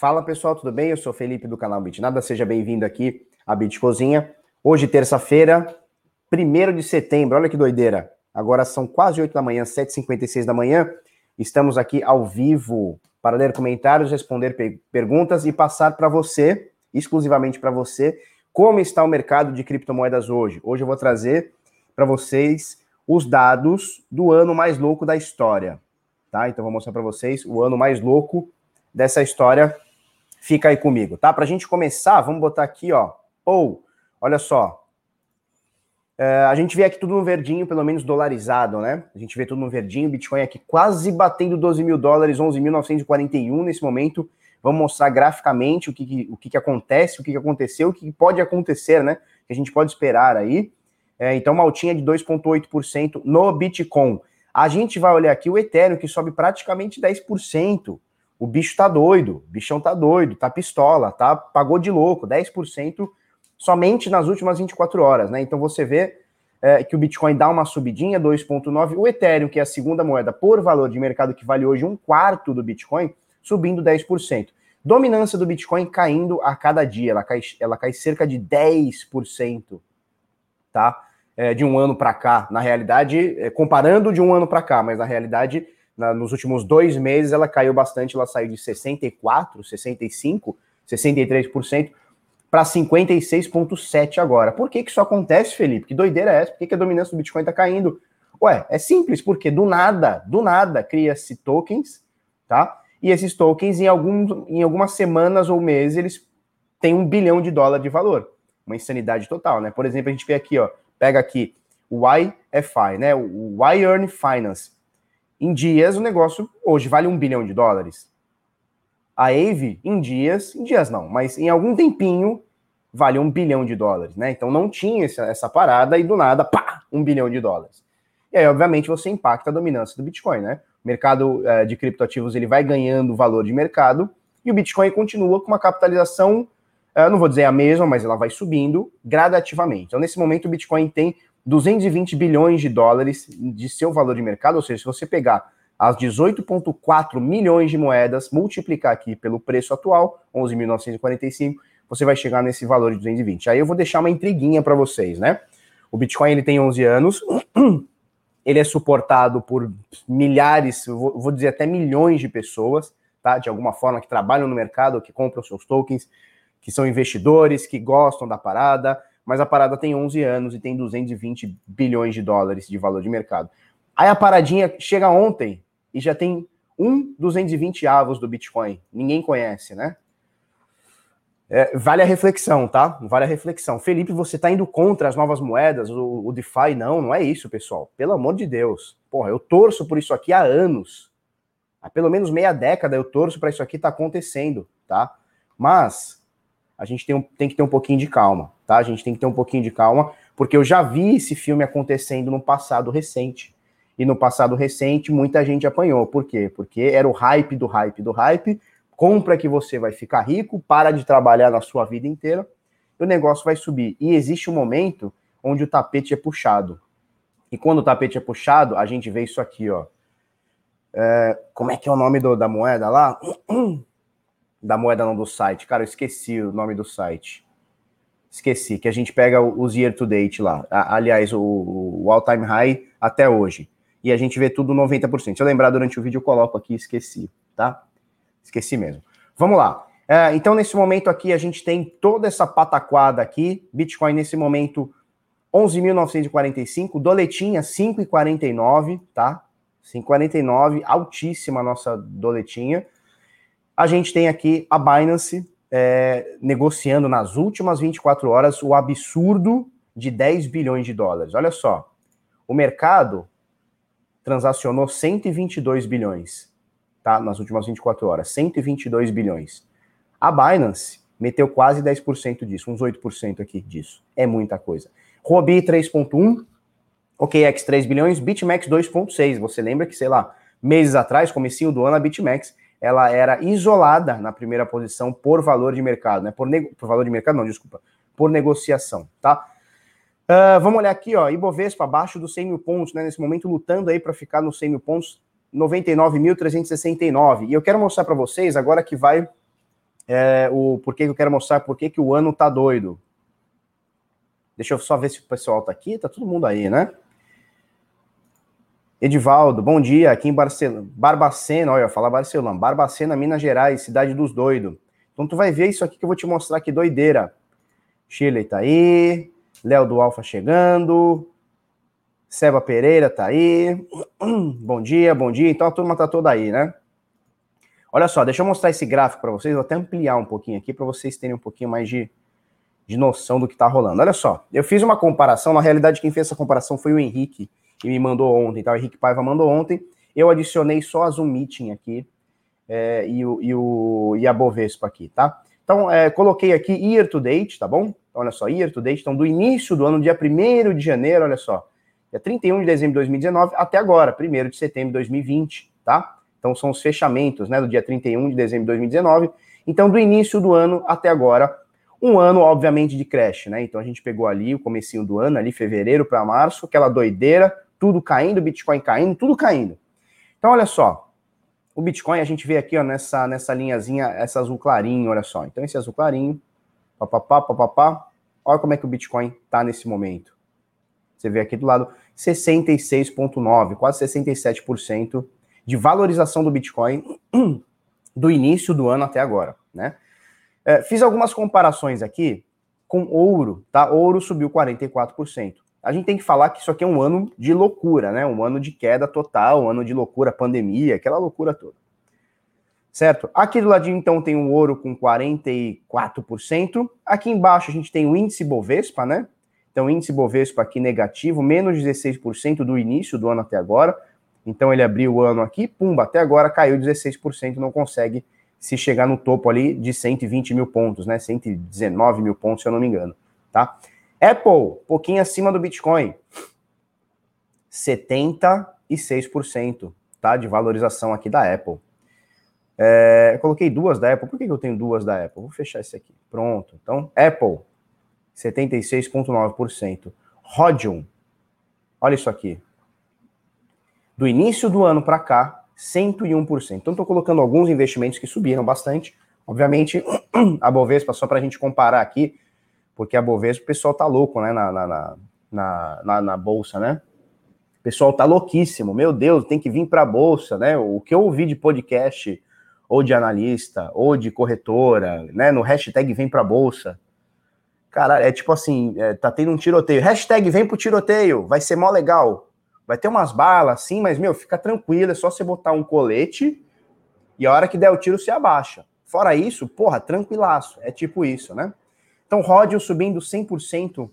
Fala pessoal, tudo bem? Eu sou Felipe do canal Bitnada, seja bem-vindo aqui à Bit Cozinha. Hoje, terça-feira, 1 de setembro, olha que doideira. Agora são quase 8 da manhã, 7h56 da manhã. Estamos aqui ao vivo para ler comentários, responder pe perguntas e passar para você, exclusivamente para você, como está o mercado de criptomoedas hoje. Hoje eu vou trazer para vocês os dados do ano mais louco da história, tá? Então vou mostrar para vocês o ano mais louco dessa história. Fica aí comigo, tá? Para a gente começar, vamos botar aqui, ó. Ou, olha só. É, a gente vê aqui tudo no verdinho, pelo menos dolarizado, né? A gente vê tudo no verdinho, Bitcoin aqui quase batendo 12 mil dólares, 11.941 nesse momento. Vamos mostrar graficamente o que, o que, que acontece, o que, que aconteceu, o que pode acontecer, né? Que a gente pode esperar aí. É, então, uma altinha de 2,8% no Bitcoin. A gente vai olhar aqui o Ethereum, que sobe praticamente 10%. O bicho tá doido, o bichão tá doido, tá pistola, tá? Pagou de louco, 10% somente nas últimas 24 horas, né? Então você vê é, que o Bitcoin dá uma subidinha, 2,9%. O Ethereum, que é a segunda moeda por valor de mercado, que vale hoje um quarto do Bitcoin, subindo 10%. Dominância do Bitcoin caindo a cada dia, ela cai, ela cai cerca de 10%, tá? É, de um ano para cá. Na realidade, é, comparando de um ano para cá, mas na realidade, na, nos últimos dois meses, ela caiu bastante, ela saiu de 64%, 65%, 63% para 56,7% agora. Por que, que isso acontece, Felipe? Que doideira é essa? Por que, que a dominância do Bitcoin está caindo? Ué, é simples, porque do nada, do nada, cria-se tokens, tá? E esses tokens, em, algum, em algumas semanas ou meses, eles têm um bilhão de dólar de valor. Uma insanidade total, né? Por exemplo, a gente vê aqui, ó, pega aqui o YFI, né? O Y Earn Finance. Em dias, o negócio hoje vale um bilhão de dólares. A AVE, em dias, em dias não, mas em algum tempinho, vale um bilhão de dólares, né? Então não tinha essa, essa parada e do nada, pá, um bilhão de dólares. E aí, obviamente, você impacta a dominância do Bitcoin, né? O mercado é, de criptoativos ele vai ganhando valor de mercado e o Bitcoin continua com uma capitalização, é, não vou dizer a mesma, mas ela vai subindo gradativamente. Então, nesse momento, o Bitcoin tem 220 bilhões de dólares de seu valor de mercado, ou seja, se você pegar as 18,4 milhões de moedas, multiplicar aqui pelo preço atual, 11.945, você vai chegar nesse valor de 220. Aí eu vou deixar uma intriguinha para vocês, né? O Bitcoin ele tem 11 anos, ele é suportado por milhares, vou dizer até milhões de pessoas, tá? De alguma forma que trabalham no mercado, que compram seus tokens, que são investidores, que gostam da parada, mas a parada tem 11 anos e tem 220 bilhões de dólares de valor de mercado. Aí a paradinha chega ontem e já tem um 220 avos do Bitcoin. Ninguém conhece, né? É, vale a reflexão, tá? Vale a reflexão. Felipe, você está indo contra as novas moedas, o, o, DeFi? Não, não é isso, pessoal. Pelo amor de Deus. Porra, eu torço por isso aqui há anos. Há pelo menos meia década eu torço para isso aqui tá acontecendo, tá? Mas a gente tem, um, tem que ter um pouquinho de calma, tá? A gente tem que ter um pouquinho de calma, porque eu já vi esse filme acontecendo no passado recente. E no passado recente, muita gente apanhou. Por quê? Porque era o hype do hype do hype. Compra que você vai ficar rico, para de trabalhar na sua vida inteira, e o negócio vai subir. E existe um momento onde o tapete é puxado. E quando o tapete é puxado, a gente vê isso aqui, ó. É, como é que é o nome do, da moeda lá? da moeda não do site. Cara, eu esqueci o nome do site. Esqueci, que a gente pega os year to date lá. Aliás, o, o all time high até hoje. E a gente vê tudo 90%. Se eu lembrar durante o vídeo, eu coloco aqui, esqueci, tá? Esqueci mesmo. Vamos lá. É, então, nesse momento aqui, a gente tem toda essa pataquada aqui. Bitcoin, nesse momento, 11.945. Doletinha, 5,49, tá? 5,49, altíssima a nossa doletinha a gente tem aqui a Binance é, negociando nas últimas 24 horas o absurdo de 10 bilhões de dólares. Olha só, o mercado transacionou 122 bilhões, tá? Nas últimas 24 horas, 122 bilhões. A Binance meteu quase 10% disso, uns 8% aqui disso. É muita coisa. Robi 3.1, OKX 3 bilhões, BitMEX 2.6. Você lembra que, sei lá, meses atrás, comecinho do ano, a BitMEX ela era isolada na primeira posição por valor de mercado, né? Por, por valor de mercado, não, desculpa, por negociação, tá? Uh, vamos olhar aqui, ó, Ibovespa abaixo dos 100 mil pontos, né? Nesse momento lutando aí para ficar nos 100 mil pontos, 99.369. E eu quero mostrar para vocês agora que vai é, o porquê que eu quero mostrar por que o ano tá doido. Deixa eu só ver se o pessoal tá aqui, tá todo mundo aí, né? Edivaldo, bom dia, aqui em Barcelona, Barbacena, olha, fala Barcelona, Barbacena, Minas Gerais, cidade dos doidos. Então tu vai ver isso aqui que eu vou te mostrar que doideira. Shirley tá aí, Léo do Alfa chegando, Seba Pereira tá aí. Bom dia, bom dia. Então a turma tá toda aí, né? Olha só, deixa eu mostrar esse gráfico para vocês, vou até ampliar um pouquinho aqui para vocês terem um pouquinho mais de, de noção do que está rolando. Olha só, eu fiz uma comparação, na realidade quem fez essa comparação foi o Henrique, que me mandou ontem, tá? O Henrique Paiva mandou ontem, eu adicionei só a Zoom Meeting aqui é, e, o, e, o, e a Bovespa aqui, tá? Então, é, coloquei aqui year to date, tá bom? Olha só, year to date, então do início do ano, dia 1 de janeiro, olha só, dia 31 de dezembro de 2019 até agora, 1 de setembro de 2020, tá? Então são os fechamentos, né, do dia 31 de dezembro de 2019. Então do início do ano até agora, um ano obviamente de crash, né? Então a gente pegou ali o comecinho do ano, ali fevereiro para março, aquela doideira, tudo caindo, Bitcoin caindo, tudo caindo. Então olha só, o Bitcoin a gente vê aqui, ó, nessa nessa linhazinha, essa azul clarinho, olha só. Então esse azul clarinho, papapá, papapá, olha como é que o Bitcoin tá nesse momento. Você vê aqui do lado 66.9, quase 67% de valorização do Bitcoin do início do ano até agora, né? É, fiz algumas comparações aqui com ouro, tá? Ouro subiu 44%. A gente tem que falar que isso aqui é um ano de loucura, né? Um ano de queda total, um ano de loucura, pandemia, aquela loucura toda. Certo? Aqui do ladinho, então, tem o ouro com 44%. Aqui embaixo a gente tem o índice Bovespa, né? Então, índice Bovespa aqui negativo, menos 16% do início do ano até agora. Então ele abriu o ano aqui, pumba, até agora caiu 16%, não consegue se chegar no topo ali de 120 mil pontos, né? 119 mil pontos, se eu não me engano, tá? Apple, pouquinho acima do Bitcoin, 76%, tá? De valorização aqui da Apple. É, eu coloquei duas da Apple. Por que eu tenho duas da Apple? Vou fechar esse aqui. Pronto. Então, Apple, 76,9%. Rodium, olha isso aqui do início do ano para cá, 101%. Então, estou colocando alguns investimentos que subiram bastante. Obviamente, a Bovespa, só para a gente comparar aqui, porque a Bovespa, o pessoal tá louco, né, na, na, na, na, na bolsa, né? O pessoal tá louquíssimo. Meu Deus, tem que vir para a bolsa, né? O que eu ouvi de podcast, ou de analista, ou de corretora, né? No hashtag vem para a bolsa. Cara, é tipo assim, é, tá tendo um tiroteio. Hashtag vem pro tiroteio, vai ser mó legal. Vai ter umas balas, sim, mas, meu, fica tranquilo, é só você botar um colete e a hora que der o tiro, se abaixa. Fora isso, porra, tranquilaço. É tipo isso, né? Então, Rodion subindo 100%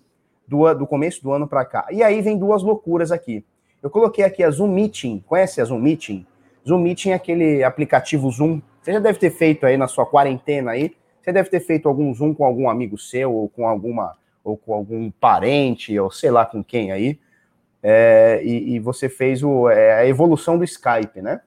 do, do começo do ano para cá. E aí vem duas loucuras aqui. Eu coloquei aqui a Zoom Meeting. Conhece a Zoom Meeting? Zoom Meeting é aquele aplicativo Zoom. Você já deve ter feito aí na sua quarentena aí. Você deve ter feito algum Zoom com algum amigo seu, ou com alguma, ou com algum parente, ou sei lá com quem aí é, e, e, você fez o, é, a evolução do Skype, né?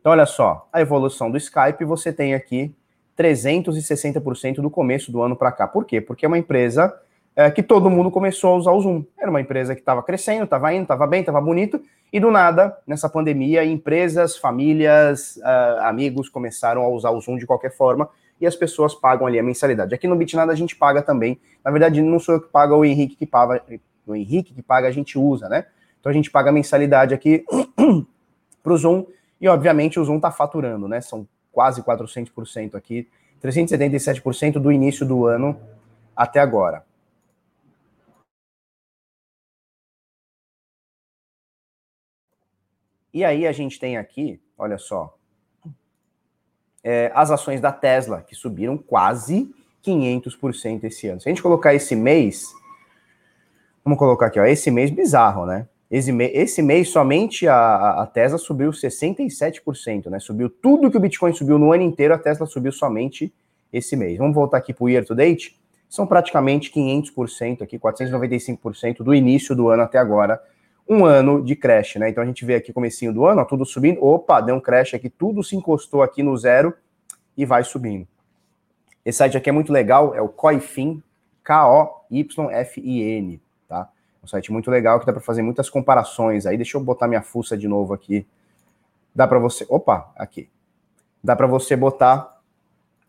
Então, olha só, a evolução do Skype você tem aqui 360% do começo do ano para cá. Por quê? Porque é uma empresa é, que todo mundo começou a usar o Zoom. Era uma empresa que estava crescendo, estava indo, estava bem, estava bonito, e do nada, nessa pandemia, empresas, famílias, uh, amigos começaram a usar o Zoom de qualquer forma e as pessoas pagam ali a mensalidade. Aqui no Bitnada a gente paga também. Na verdade, não sou eu que pago, é o Henrique que paga, o Henrique que paga, a gente usa, né? Então a gente paga a mensalidade aqui para o Zoom e, obviamente, o Zoom está faturando, né? São quase 400% aqui, 377% do início do ano até agora. E aí a gente tem aqui, olha só, é, as ações da Tesla, que subiram quase 500% esse ano. Se a gente colocar esse mês, Vamos colocar aqui, ó, esse mês bizarro, né? Esse, mês, esse mês somente a, a Tesla subiu 67%, né? Subiu tudo que o Bitcoin subiu no ano inteiro, a Tesla subiu somente esse mês. Vamos voltar aqui para o year to date? São praticamente 500% aqui, 495% do início do ano até agora. Um ano de crash, né? Então a gente vê aqui comecinho do ano, ó, tudo subindo. Opa, deu um crash aqui, tudo se encostou aqui no zero e vai subindo. Esse site aqui é muito legal, é o Coifin, K-O-Y-F-I-N. Um site muito legal que dá para fazer muitas comparações. Aí deixa eu botar minha fuça de novo aqui. Dá para você, opa, aqui. Dá para você botar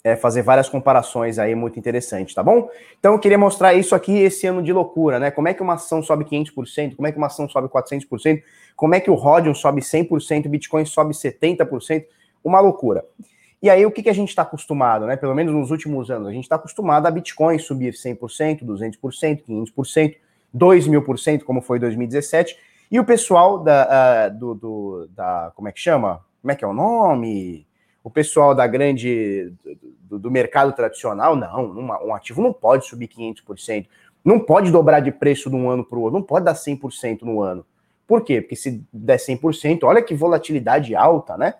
é, fazer várias comparações aí muito interessante, tá bom? Então eu queria mostrar isso aqui esse ano de loucura, né? Como é que uma ação sobe 500%, como é que uma ação sobe 400%, como é que o Rodion sobe 100%, o Bitcoin sobe 70%, uma loucura. E aí o que, que a gente está acostumado, né? Pelo menos nos últimos anos, a gente está acostumado a Bitcoin subir 100%, 200%, 500%, 2 mil por cento, como foi 2017, e o pessoal da, uh, do, do, da, como é que chama? Como é que é o nome? o pessoal da grande do, do mercado tradicional, não, uma, um ativo não pode subir 500%, não pode dobrar de preço de um ano para o outro, não pode dar 100% no ano. Por quê? Porque se der 100%, olha que volatilidade alta, né?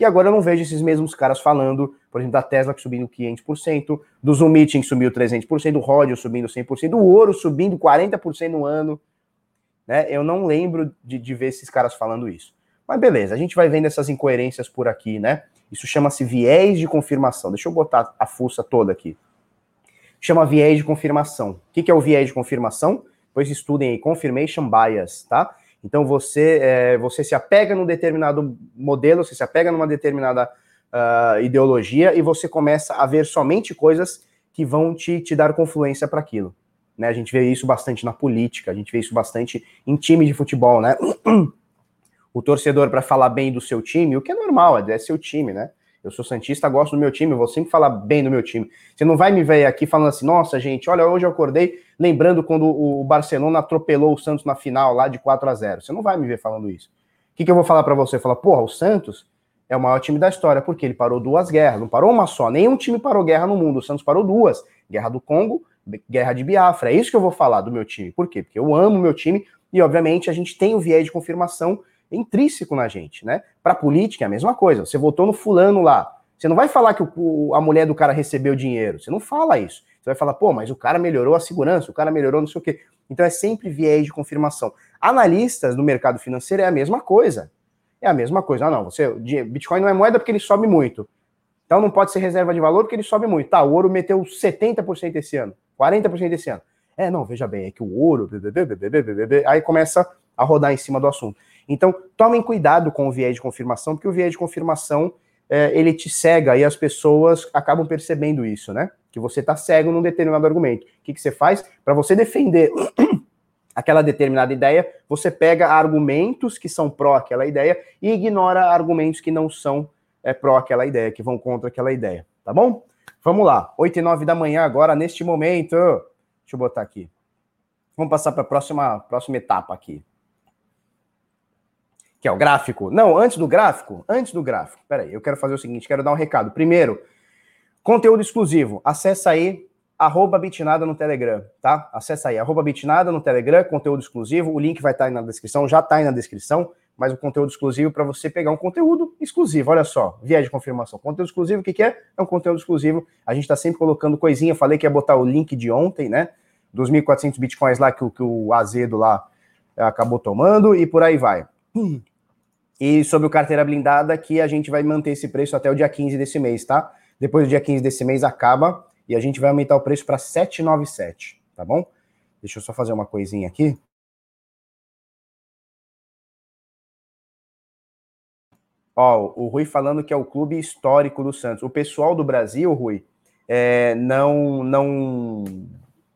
E agora eu não vejo esses mesmos caras falando, por exemplo, da Tesla que subindo 500%, do Zoom Meeting subiu 300%, do Rodio subindo 100%, do ouro subindo 40% no ano. Né? Eu não lembro de, de ver esses caras falando isso. Mas beleza, a gente vai vendo essas incoerências por aqui, né? Isso chama-se viés de confirmação. Deixa eu botar a fuça toda aqui. Chama viés de confirmação. O que é o viés de confirmação? Pois estudem aí, confirmation bias, tá? Então você, é, você se apega num determinado modelo, você se apega numa determinada uh, ideologia e você começa a ver somente coisas que vão te, te dar confluência para aquilo. Né? A gente vê isso bastante na política, a gente vê isso bastante em time de futebol, né? o torcedor para falar bem do seu time, o que é normal, é, é seu time, né? Eu sou Santista, gosto do meu time, vou sempre falar bem do meu time. Você não vai me ver aqui falando assim, nossa, gente, olha, hoje eu acordei lembrando quando o Barcelona atropelou o Santos na final lá de 4 a 0 Você não vai me ver falando isso. O que, que eu vou falar para você? Falar, porra, o Santos é o maior time da história, porque ele parou duas guerras, não parou uma só. Nenhum time parou guerra no mundo. O Santos parou duas: Guerra do Congo, Guerra de Biafra. É isso que eu vou falar do meu time. Por quê? Porque eu amo meu time e, obviamente, a gente tem o viés de confirmação intrínseco na gente, né? Para política é a mesma coisa. Você votou no fulano lá. Você não vai falar que o, a mulher do cara recebeu dinheiro. Você não fala isso. Você vai falar, pô, mas o cara melhorou a segurança, o cara melhorou não sei o quê. Então é sempre viés de confirmação. Analistas do mercado financeiro é a mesma coisa. É a mesma coisa. Ah, não, você, Bitcoin não é moeda porque ele sobe muito. Então não pode ser reserva de valor porque ele sobe muito. Tá, o ouro meteu 70% esse ano, 40% esse ano. É, não, veja bem, é que o ouro, aí começa a rodar em cima do assunto. Então, tomem cuidado com o viés de confirmação, porque o viés de confirmação é, ele te cega e as pessoas acabam percebendo isso, né? Que você está cego num determinado argumento. O que, que você faz? Para você defender aquela determinada ideia, você pega argumentos que são pró aquela ideia e ignora argumentos que não são é, pró aquela ideia, que vão contra aquela ideia, tá bom? Vamos lá, 8 e 9 da manhã agora, neste momento. Deixa eu botar aqui. Vamos passar para a próxima, próxima etapa aqui que é o gráfico. Não, antes do gráfico, antes do gráfico. Peraí, eu quero fazer o seguinte, quero dar um recado. Primeiro, conteúdo exclusivo. Acessa aí arroba bitnada no Telegram, tá? Acessa aí, arroba bitnada no Telegram, conteúdo exclusivo. O link vai estar aí na descrição, já está aí na descrição, mas o conteúdo exclusivo para você pegar um conteúdo exclusivo. Olha só, viés de confirmação. Conteúdo exclusivo, o que, que é? É um conteúdo exclusivo. A gente está sempre colocando coisinha. Falei que ia botar o link de ontem, né? Dos 1.400 bitcoins lá que, que o Azedo lá acabou tomando e por aí vai. E sobre o carteira blindada, que a gente vai manter esse preço até o dia 15 desse mês, tá? Depois do dia 15 desse mês acaba e a gente vai aumentar o preço para 797, tá bom? Deixa eu só fazer uma coisinha aqui. Ó, o Rui falando que é o clube histórico do Santos. O pessoal do Brasil, Rui, é, não não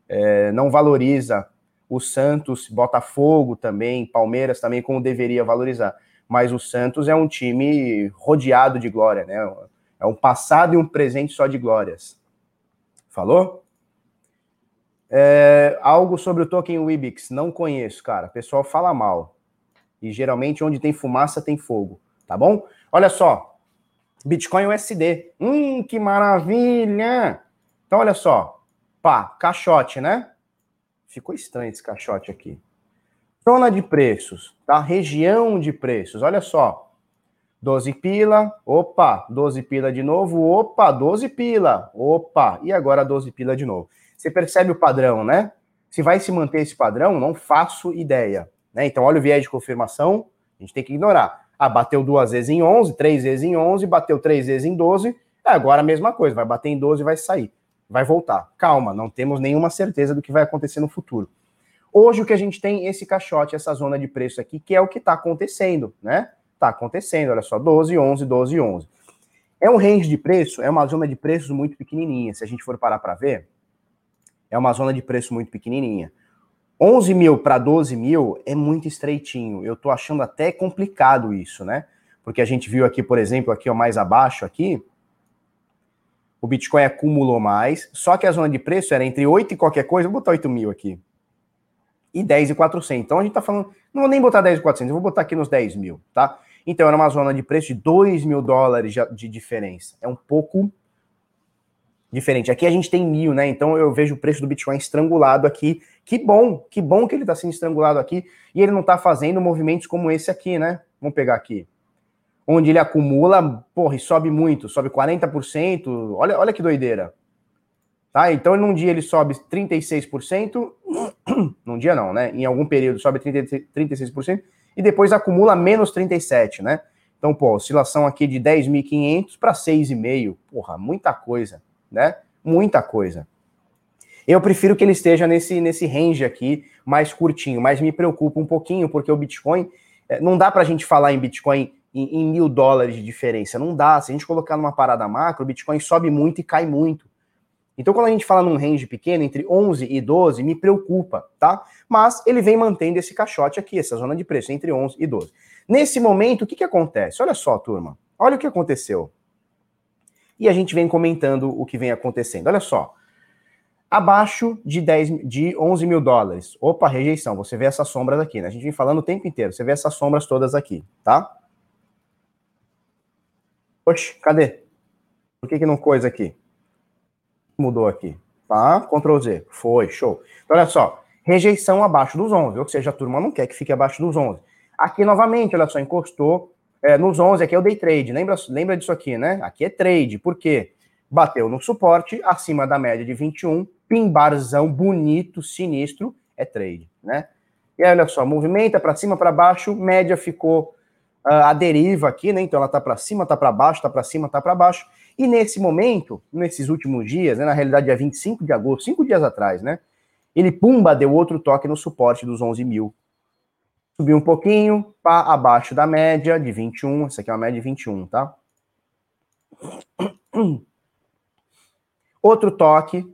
é, não valoriza o Santos, Botafogo também, Palmeiras também, como deveria valorizar. Mas o Santos é um time rodeado de glória, né? É um passado e um presente só de glórias. Falou? É, algo sobre o token Wibix, não conheço, cara. O pessoal fala mal. E geralmente onde tem fumaça tem fogo, tá bom? Olha só. Bitcoin USD. Hum, que maravilha! Então, olha só. Pá, caixote, né? Ficou estranho esse caixote aqui. Zona de preços, tá? Região de preços, olha só. 12 pila, opa, 12 pila de novo, opa, 12 pila, opa, e agora 12 pila de novo. Você percebe o padrão, né? Se vai se manter esse padrão, não faço ideia. Né? Então, olha o viés de confirmação, a gente tem que ignorar. Ah, bateu duas vezes em 11, três vezes em 11, bateu três vezes em 12, é agora a mesma coisa, vai bater em 12 e vai sair vai voltar. Calma, não temos nenhuma certeza do que vai acontecer no futuro. Hoje o que a gente tem esse caixote, essa zona de preço aqui, que é o que está acontecendo, né? Está acontecendo, olha só, 12, 11, 12, 11. É um range de preço, é uma zona de preços muito pequenininha. Se a gente for parar para ver, é uma zona de preço muito pequenininha. 11 mil para 12 mil é muito estreitinho. Eu tô achando até complicado isso, né? Porque a gente viu aqui, por exemplo, aqui ó, mais abaixo aqui, o Bitcoin acumulou mais, só que a zona de preço era entre 8 e qualquer coisa, vou botar 8 mil aqui, e 10 e 400. Então a gente tá falando, não vou nem botar 10 e 400, eu vou botar aqui nos 10 mil, tá? Então era uma zona de preço de 2 mil dólares de diferença. É um pouco diferente. Aqui a gente tem mil, né? Então eu vejo o preço do Bitcoin estrangulado aqui. Que bom, que bom que ele está sendo estrangulado aqui e ele não está fazendo movimentos como esse aqui, né? Vamos pegar aqui onde ele acumula, porra, e sobe muito, sobe 40%. Olha, olha que doideira. Tá? Então, num dia ele sobe 36%, num dia não, né? Em algum período sobe 30, 36% e depois acumula menos 37, né? Então, pô, oscilação aqui de 10.500 para 6,5. Porra, muita coisa, né? Muita coisa. Eu prefiro que ele esteja nesse, nesse range aqui, mais curtinho, mas me preocupa um pouquinho, porque o Bitcoin, eh, não dá para a gente falar em Bitcoin em, em, mil dólares de diferença. Não dá. Se a gente colocar numa parada macro, o Bitcoin sobe muito e cai muito. Então, quando a gente fala num range pequeno, entre 11 e 12, me preocupa, tá? Mas ele vem mantendo esse caixote aqui, essa zona de preço, entre 11 e 12. Nesse momento, o que, que acontece? Olha só, turma. Olha o que aconteceu. E a gente vem comentando o que vem acontecendo. Olha só. Abaixo de, 10, de 11 mil dólares. Opa, rejeição. Você vê essas sombras aqui, né? A gente vem falando o tempo inteiro. Você vê essas sombras todas aqui, tá? Oxe, cadê? Por que, que não coisa aqui? Mudou aqui. Tá? Ctrl Z. Foi, show. Então, olha só. Rejeição abaixo dos 11. Ou seja, a turma não quer que fique abaixo dos 11. Aqui, novamente, olha só, encostou é, nos 11. Aqui é o day trade. Lembra, lembra disso aqui, né? Aqui é trade. Por quê? Bateu no suporte, acima da média de 21. Pimbarzão bonito, sinistro. É trade, né? E aí, olha só, movimenta para cima, para baixo. Média ficou a deriva aqui, né? Então ela tá para cima, tá para baixo, tá para cima, tá para baixo. E nesse momento, nesses últimos dias, né, na realidade é 25 de agosto, cinco dias atrás, né? Ele pumba deu outro toque no suporte dos 11 mil. Subiu um pouquinho, pá, abaixo da média de 21. Essa aqui é uma média de 21, tá? Outro toque,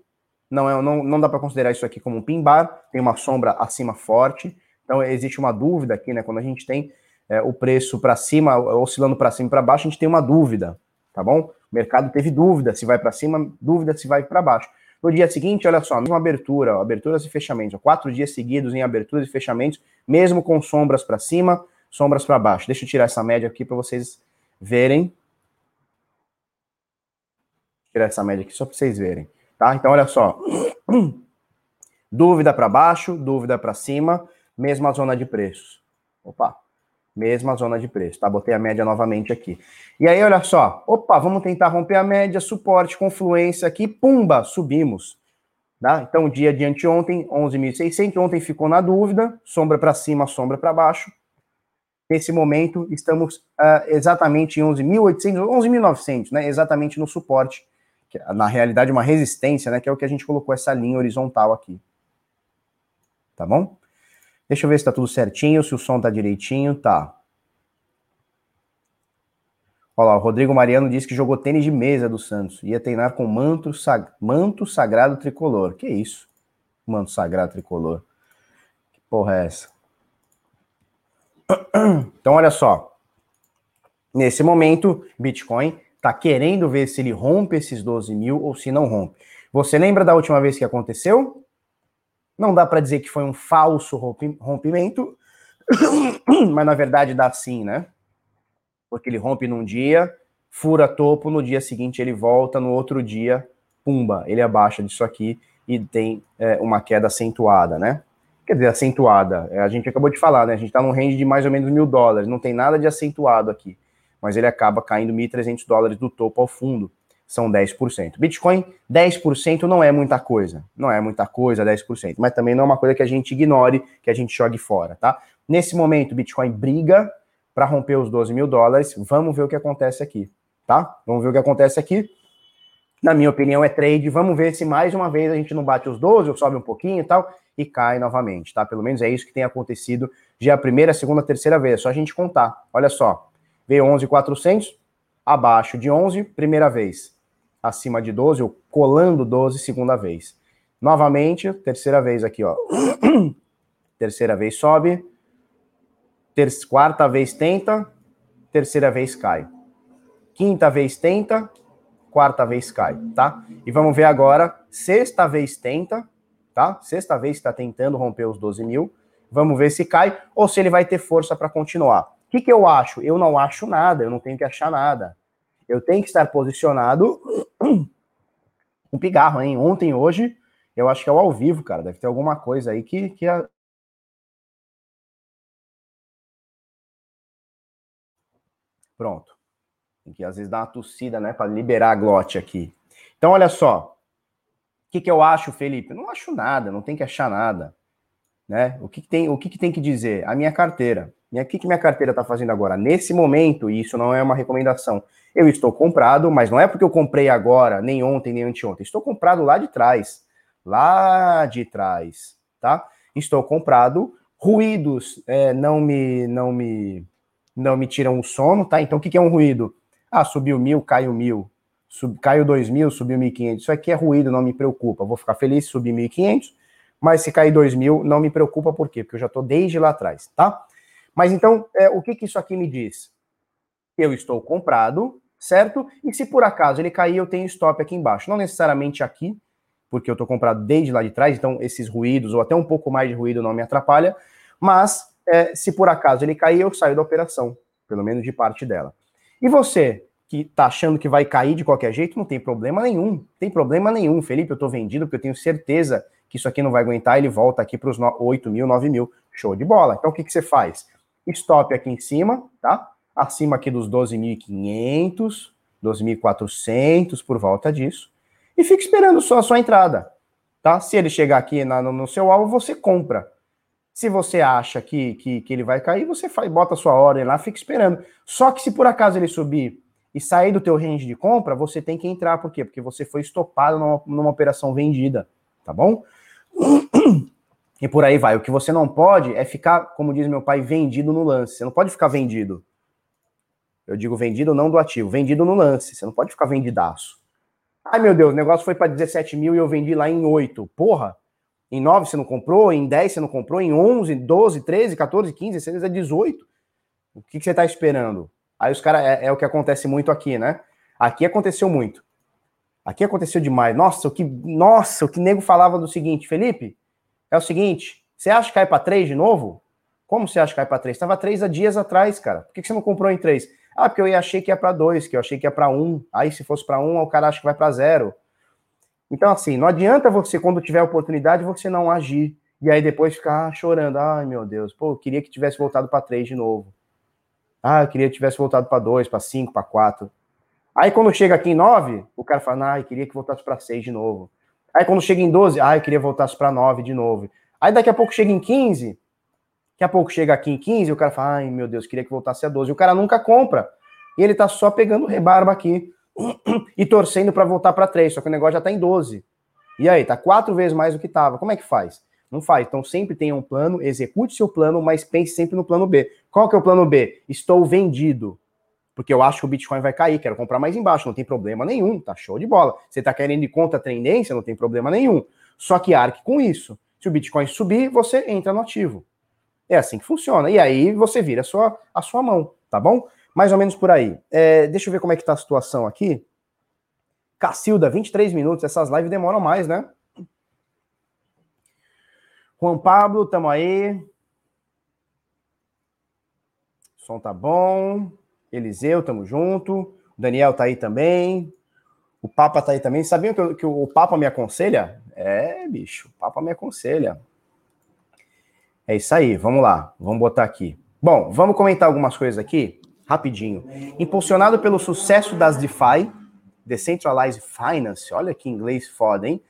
não, é, não, não dá para considerar isso aqui como um pimbar, tem uma sombra acima forte. Então existe uma dúvida aqui, né? Quando a gente tem é, o preço para cima, oscilando para cima e para baixo, a gente tem uma dúvida, tá bom? O mercado teve dúvida se vai para cima, dúvida se vai para baixo. No dia seguinte, olha só, a mesma abertura, ó, aberturas e fechamentos, ó, quatro dias seguidos em aberturas e fechamentos, mesmo com sombras para cima, sombras para baixo. Deixa eu tirar essa média aqui para vocês verem. Tirar essa média aqui só para vocês verem, tá? Então, olha só. dúvida para baixo, dúvida para cima, mesma zona de preços. Opa, Mesma zona de preço, tá? Botei a média novamente aqui. E aí, olha só. Opa, vamos tentar romper a média, suporte, confluência aqui, pumba, subimos. Tá? Então, dia de anteontem, 11.600, ontem ficou na dúvida, sombra para cima, sombra para baixo. Nesse momento, estamos uh, exatamente em 11.800, 11.900, né? Exatamente no suporte, que, é, na realidade, uma resistência, né? Que é o que a gente colocou essa linha horizontal aqui. Tá bom? Deixa eu ver se tá tudo certinho, se o som tá direitinho. Tá. Olha lá, o Rodrigo Mariano disse que jogou tênis de mesa do Santos. Ia treinar com manto, sag... manto sagrado tricolor. Que isso? Manto sagrado tricolor. Que porra é essa? Então, olha só. Nesse momento, Bitcoin tá querendo ver se ele rompe esses 12 mil ou se não rompe. Você lembra da última vez que aconteceu? Não dá para dizer que foi um falso rompimento, mas na verdade dá sim, né? Porque ele rompe num dia, fura topo, no dia seguinte ele volta, no outro dia, pumba, ele abaixa disso aqui e tem é, uma queda acentuada, né? Quer dizer, acentuada, é, a gente acabou de falar, né? A gente está num range de mais ou menos mil dólares, não tem nada de acentuado aqui, mas ele acaba caindo 1.300 dólares do topo ao fundo são 10%. Bitcoin, 10% não é muita coisa. Não é muita coisa, 10%. Mas também não é uma coisa que a gente ignore, que a gente jogue fora, tá? Nesse momento, Bitcoin briga para romper os 12 mil dólares. Vamos ver o que acontece aqui, tá? Vamos ver o que acontece aqui. Na minha opinião, é trade. Vamos ver se mais uma vez a gente não bate os 12 ou sobe um pouquinho e tal e cai novamente, tá? Pelo menos é isso que tem acontecido já a primeira, segunda, terceira vez. É só a gente contar. Olha só. Veio 11,400, Abaixo de 11, primeira vez. Acima de 12, ou colando 12, segunda vez. Novamente, terceira vez aqui, ó. terceira vez sobe. Ter quarta vez tenta. Terceira vez cai. Quinta vez tenta. Quarta vez cai, tá? E vamos ver agora. Sexta vez tenta, tá? Sexta vez está tentando romper os 12 mil. Vamos ver se cai ou se ele vai ter força para continuar. O que, que eu acho? Eu não acho nada, eu não tenho que achar nada. Eu tenho que estar posicionado um pigarro, hein? Ontem, hoje, eu acho que é o ao vivo, cara. Deve ter alguma coisa aí que, que a... Pronto. Tem que às vezes dar uma tossida, né, para liberar a glote aqui. Então, olha só. O que, que eu acho, Felipe? Não acho nada, não tem que achar nada. Né? O, que, que tem, o que, que tem que dizer? A minha carteira. O que, que minha carteira está fazendo agora? Nesse momento, e isso não é uma recomendação, eu estou comprado, mas não é porque eu comprei agora, nem ontem, nem anteontem. Estou comprado lá de trás lá de trás, tá? Estou comprado, ruídos é, não me não me não me tiram o sono, tá? Então o que, que é um ruído? Ah, subiu mil, caiu mil, sub, caiu dois mil, subiu mil e quinhentos. Isso aqui é ruído, não me preocupa. Vou ficar feliz se subir mil e quinhentos, mas se cair dois mil, não me preocupa por quê? Porque eu já estou desde lá atrás, tá? Mas então, é, o que, que isso aqui me diz? Eu estou comprado, certo? E se por acaso ele cair, eu tenho stop aqui embaixo. Não necessariamente aqui, porque eu estou comprado desde lá de trás, então esses ruídos, ou até um pouco mais de ruído, não me atrapalha. Mas, é, se por acaso ele cair, eu saio da operação, pelo menos de parte dela. E você, que está achando que vai cair de qualquer jeito, não tem problema nenhum. Tem problema nenhum, Felipe. Eu estou vendido porque eu tenho certeza que isso aqui não vai aguentar, ele volta aqui para os 8 mil, 9 mil. Show de bola. Então, o que, que você faz? Stop aqui em cima, tá? Acima aqui dos 12.500, 12.400, por volta disso e fica esperando só a sua entrada. Tá? Se ele chegar aqui na, no, seu alvo, você compra. Se você acha que, que, que ele vai cair, você faz, bota a sua ordem lá, fica esperando. Só que se por acaso ele subir e sair do teu range de compra, você tem que entrar. Por quê? Porque você foi estopado numa, numa operação vendida, tá bom? E por aí vai. O que você não pode é ficar, como diz meu pai, vendido no lance. Você não pode ficar vendido. Eu digo vendido não do ativo, vendido no lance. Você não pode ficar vendidaço. Ai, meu Deus, o negócio foi para 17 mil e eu vendi lá em 8. Porra! Em 9 você não comprou, em 10 você não comprou, em 11, 12, 13, 14, 15, 16, é 18. O que, que você está esperando? Aí os caras, é, é, o que acontece muito aqui, né? Aqui aconteceu muito. Aqui aconteceu demais. Nossa, o que, nossa, o que nego falava do seguinte, Felipe, é o seguinte, você acha que cai para 3 de novo? Como você acha que cai para 3? Estava 3 há dias atrás, cara. Por que, você não comprou em 3? Ah, porque eu achei que ia para dois, que eu achei que ia para um. Aí, se fosse para um, o cara acha que vai para zero. Então, assim, não adianta você, quando tiver oportunidade, você não agir. E aí depois ficar chorando. Ai, meu Deus, pô, eu queria que tivesse voltado para três de novo. Ah, eu queria que tivesse voltado para dois, para cinco, para quatro. Aí quando chega aqui em nove, o cara fala, ai, queria que voltasse para seis de novo. Aí quando chega em doze, ai, queria voltasse para nove de novo. Aí daqui a pouco chega em quinze, Daqui a pouco chega aqui em 15 e o cara fala, ai meu Deus, queria que voltasse a 12. E o cara nunca compra. E ele tá só pegando rebarba aqui e torcendo para voltar para 3, só que o negócio já tá em 12. E aí, tá quatro vezes mais do que tava. Como é que faz? Não faz. Então sempre tenha um plano, execute seu plano, mas pense sempre no plano B. Qual que é o plano B? Estou vendido. Porque eu acho que o Bitcoin vai cair, quero comprar mais embaixo, não tem problema nenhum, tá show de bola. Você tá querendo ir contra a tendência, não tem problema nenhum. Só que arque com isso. Se o Bitcoin subir, você entra no ativo. É assim que funciona. E aí você vira a sua, a sua mão, tá bom? Mais ou menos por aí. É, deixa eu ver como é que tá a situação aqui. Cacilda, 23 minutos. Essas lives demoram mais, né? Juan Pablo, tamo aí. O som tá bom. Eliseu, tamo junto. O Daniel tá aí também. O Papa tá aí também. Sabiam que, que o Papa me aconselha? É, bicho, o Papa me aconselha. É isso aí, vamos lá, vamos botar aqui. Bom, vamos comentar algumas coisas aqui, rapidinho. Impulsionado pelo sucesso das DeFi, Decentralized Finance, olha que inglês foda, hein?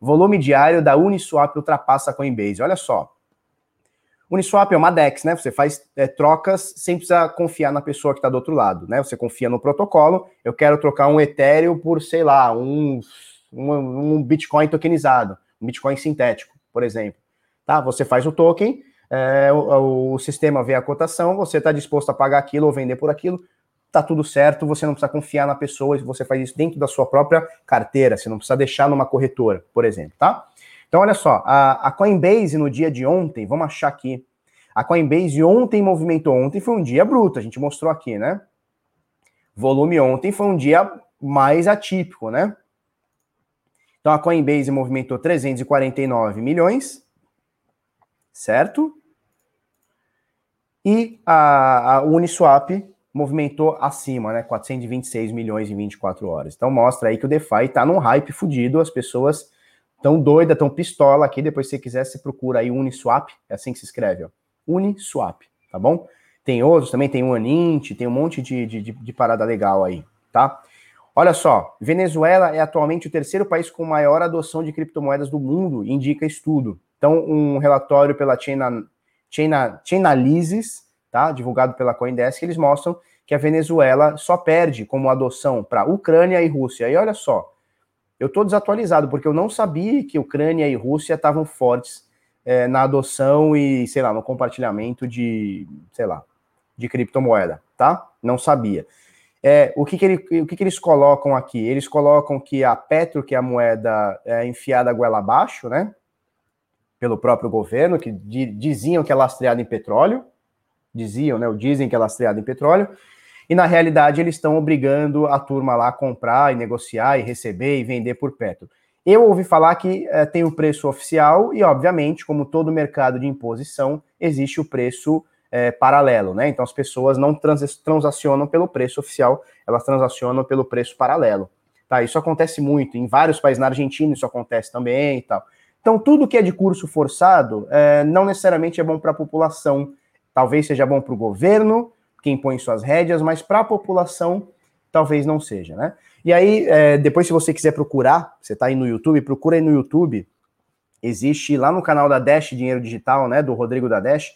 Volume diário da Uniswap ultrapassa a Coinbase, olha só. Uniswap é uma DEX, né? Você faz é, trocas sem precisar confiar na pessoa que está do outro lado, né? Você confia no protocolo. Eu quero trocar um Ethereum por, sei lá, um, um, um Bitcoin tokenizado, um Bitcoin sintético, por exemplo. Tá? Você faz o token, é, o, o, sistema vê a cotação, você está disposto a pagar aquilo ou vender por aquilo, tá tudo certo, você não precisa confiar na pessoa, você faz isso dentro da sua própria carteira, você não precisa deixar numa corretora, por exemplo, tá? Então, olha só, a, a Coinbase no dia de ontem, vamos achar aqui, a Coinbase ontem movimentou, ontem foi um dia bruto, a gente mostrou aqui, né? Volume ontem foi um dia mais atípico, né? Então a Coinbase movimentou 349 milhões, certo? E a, a Uniswap movimentou acima, né? 426 milhões em 24 horas. Então mostra aí que o DeFi tá num hype fudido, as pessoas tão doidas, tão pistola aqui. Depois, se você quiser, você procura aí Uniswap, é assim que se escreve, ó. Uniswap, tá bom? Tem outros também, tem o Anint, tem um monte de, de, de parada legal aí, tá? Olha só, Venezuela é atualmente o terceiro país com maior adoção de criptomoedas do mundo, indica estudo. Então, um relatório pela China, China, Chainalysis, tá, divulgado pela CoinDesk, eles mostram que a Venezuela só perde como adoção para Ucrânia e Rússia. E olha só, eu estou desatualizado, porque eu não sabia que Ucrânia e Rússia estavam fortes é, na adoção e, sei lá, no compartilhamento de, sei lá, de criptomoeda, tá? Não sabia. É, o que, que, ele, o que, que eles colocam aqui? Eles colocam que a Petro, que é a moeda é enfiada goela abaixo, né? Pelo próprio governo, que di, diziam que é lastreada em petróleo, diziam, né? Ou dizem que é lastreada em petróleo, e na realidade eles estão obrigando a turma lá a comprar e negociar e receber e vender por Petro. Eu ouvi falar que é, tem o preço oficial e, obviamente, como todo mercado de imposição, existe o preço é, paralelo, né? Então as pessoas não trans transacionam pelo preço oficial, elas transacionam pelo preço paralelo. Tá? Isso acontece muito, em vários países, na Argentina isso acontece também e tal. Então tudo que é de curso forçado é, não necessariamente é bom para a população, talvez seja bom para o governo, quem põe suas rédeas, mas para a população talvez não seja, né? E aí, é, depois se você quiser procurar, você está aí no YouTube, procura aí no YouTube, existe lá no canal da Dash Dinheiro Digital, né, do Rodrigo da Dash,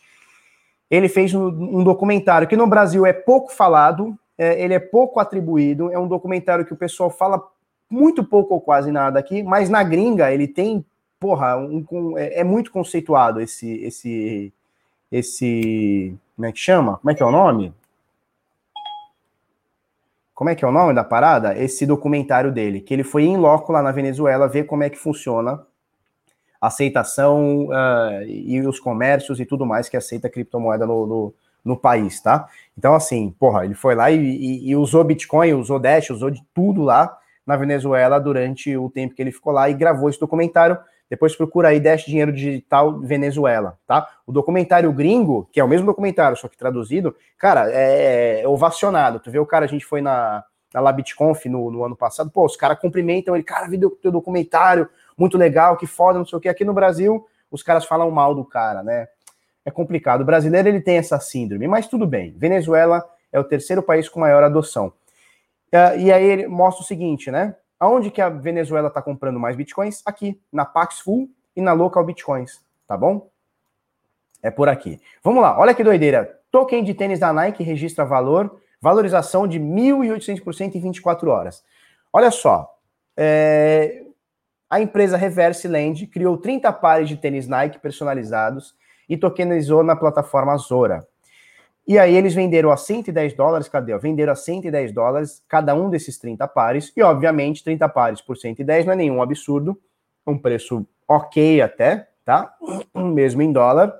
ele fez um, um documentário que no Brasil é pouco falado, é, ele é pouco atribuído, é um documentário que o pessoal fala muito pouco ou quase nada aqui, mas na gringa ele tem, porra, um, um, é, é, muito conceituado esse, esse, esse, como é que chama? Como é que é o nome? Como é que é o nome da parada? Esse documentário dele, que ele foi em loco lá na Venezuela ver como é que funciona aceitação uh, e os comércios e tudo mais que aceita criptomoeda no, no, no, país, tá? Então, assim, porra, ele foi lá e, e, e, usou Bitcoin, usou Dash, usou de tudo lá na Venezuela durante o tempo que ele ficou lá e gravou esse documentário. Depois procura aí Dash Dinheiro Digital Venezuela, tá? O documentário gringo, que é o mesmo documentário, só que traduzido, cara, é, é ovacionado. Tu vê o cara, a gente foi na, na LabitConf no, no ano passado, pô, os caras cumprimentam ele, cara, vi teu documentário, muito legal, que foda, não sei o que. Aqui no Brasil, os caras falam mal do cara, né? É complicado. O brasileiro ele tem essa síndrome, mas tudo bem. Venezuela é o terceiro país com maior adoção. Uh, e aí ele mostra o seguinte, né? Aonde que a Venezuela está comprando mais bitcoins? Aqui, na Paxful e na Local Bitcoins, tá bom? É por aqui. Vamos lá, olha que doideira. Token de tênis da Nike registra valor, valorização de 1.800% em 24 horas. Olha só, é, a empresa Reverse Land criou 30 pares de tênis Nike personalizados e tokenizou na plataforma Zora. E aí eles venderam a 110 dólares, cadê? Venderam a 110 dólares cada um desses 30 pares, e obviamente 30 pares por 110 não é nenhum absurdo, um preço ok até, tá? Mesmo em dólar.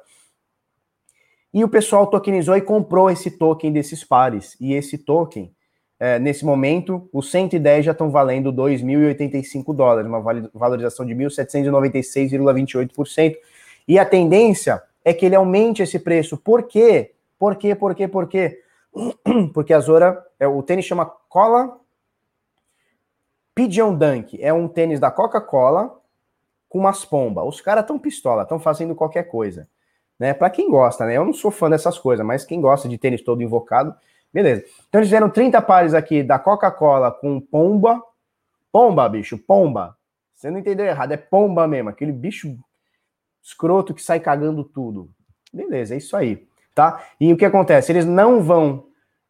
E o pessoal tokenizou e comprou esse token desses pares. E esse token é, nesse momento, os 110 já estão valendo 2.085 dólares, uma valorização de 1.796,28%. E a tendência é que ele aumente esse preço. Por quê? Por quê? Por quê? Por quê? Porque a Zora, é, o tênis chama Cola Pigeon Dunk. É um tênis da Coca-Cola com umas pombas. Os caras estão pistola, estão fazendo qualquer coisa. Né? Para quem gosta, né? Eu não sou fã dessas coisas, mas quem gosta de tênis todo invocado, Beleza. Então eles fizeram 30 pares aqui da Coca-Cola com pomba. Pomba, bicho, pomba. Você não entendeu errado, é pomba mesmo, aquele bicho escroto que sai cagando tudo. Beleza, é isso aí, tá? E o que acontece? Eles não vão,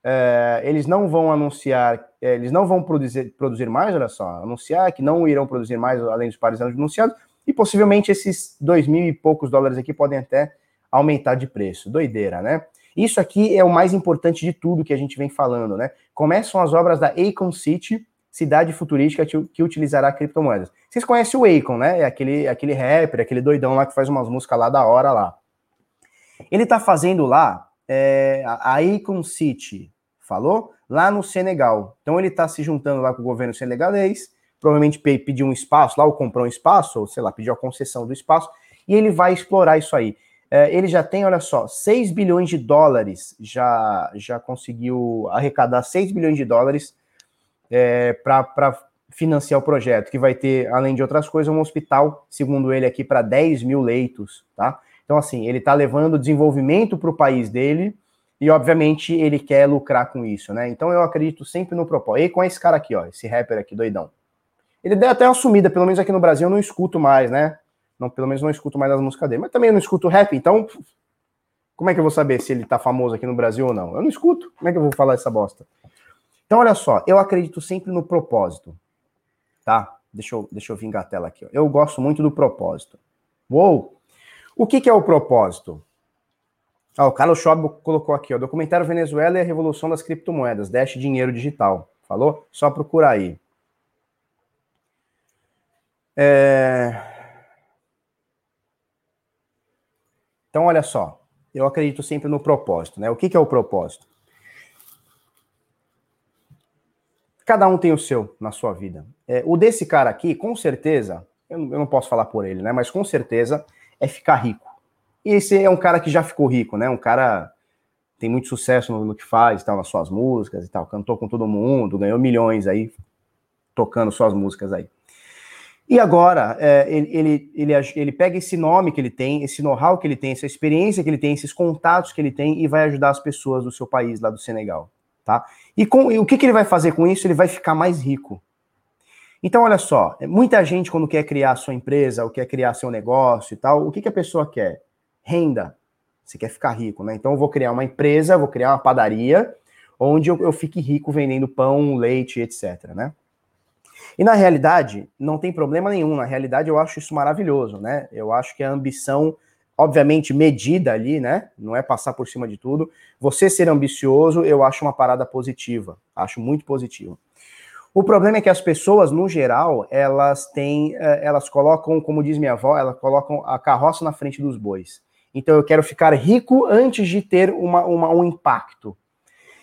é, eles não vão anunciar, é, eles não vão produzir, produzir mais, olha só, anunciar que não irão produzir mais além dos pares anunciados, e possivelmente esses dois mil e poucos dólares aqui podem até aumentar de preço. Doideira, né? Isso aqui é o mais importante de tudo que a gente vem falando, né? Começam as obras da Acon City, cidade futurística que, utilizará criptomoedas. Vocês conhecem o Akon, né? É aquele, aquele rapper, aquele doidão lá que faz umas músicas lá da hora lá. Ele tá fazendo lá é, a Akon City, falou? Lá no Senegal. Então ele tá se juntando lá com o governo senegalês, provavelmente pediu um espaço lá, ou comprou um espaço, ou sei lá, pediu a concessão do espaço, e ele vai explorar isso aí. É, ele já tem, olha só, 6 bilhões de dólares, já, já conseguiu arrecadar 6 bilhões de dólares é, para financiar o projeto, que vai ter, além de outras coisas, um hospital, segundo ele aqui, para 10 mil leitos, tá? Então, assim, ele está levando desenvolvimento para o país dele e, obviamente, ele quer lucrar com isso, né? Então, eu acredito sempre no propósito. E com esse cara aqui, ó, esse rapper aqui, doidão. Ele deu até uma sumida, pelo menos aqui no Brasil eu não escuto mais, né? Não, pelo menos não escuto mais as músicas dele. Mas também eu não escuto rap, então como é que eu vou saber se ele tá famoso aqui no Brasil ou não? Eu não escuto. Como é que eu vou falar essa bosta? Então, olha só, eu acredito sempre no propósito. Tá? Deixa eu, deixa eu vingar a tela aqui. Ó. Eu gosto muito do propósito. Uou! O que, que é o propósito? Ah, o Carlos Schwab colocou aqui, ó, documentário Venezuela e a revolução das criptomoedas, Dash Dinheiro Digital. Falou? Só procurar aí. É... Então, olha só, eu acredito sempre no propósito, né? O que, que é o propósito? Cada um tem o seu na sua vida. É, o desse cara aqui, com certeza, eu não, eu não, posso falar por ele, né? Mas com certeza é ficar rico. E esse é um cara que já ficou rico, né? Um cara tem muito sucesso no, no que faz, tal, nas suas músicas e tal, cantou com todo mundo, ganhou milhões aí tocando suas músicas aí. E agora, é, ele, ele, ele, ele pega esse nome que ele tem, esse know-how que ele tem, essa experiência que ele tem, esses contatos que ele tem e vai ajudar as pessoas do seu país, lá do Senegal. Tá? E, com, e o que, que ele vai fazer com isso? Ele vai ficar mais rico. Então, olha só, muita gente, quando quer criar sua empresa, ou quer criar seu negócio e tal, o que, que a pessoa quer? Renda. Você quer ficar rico, né? Então, eu vou criar uma empresa, vou criar uma padaria, onde eu, eu fique rico vendendo pão, leite, etc. Né? E na realidade, não tem problema nenhum. Na realidade, eu acho isso maravilhoso, né? Eu acho que a ambição, obviamente, medida ali, né? Não é passar por cima de tudo. Você ser ambicioso, eu acho uma parada positiva. Acho muito positivo. O problema é que as pessoas, no geral, elas têm, eh, elas colocam, como diz minha avó, elas colocam a carroça na frente dos bois. Então eu quero ficar rico antes de ter uma, uma, um impacto.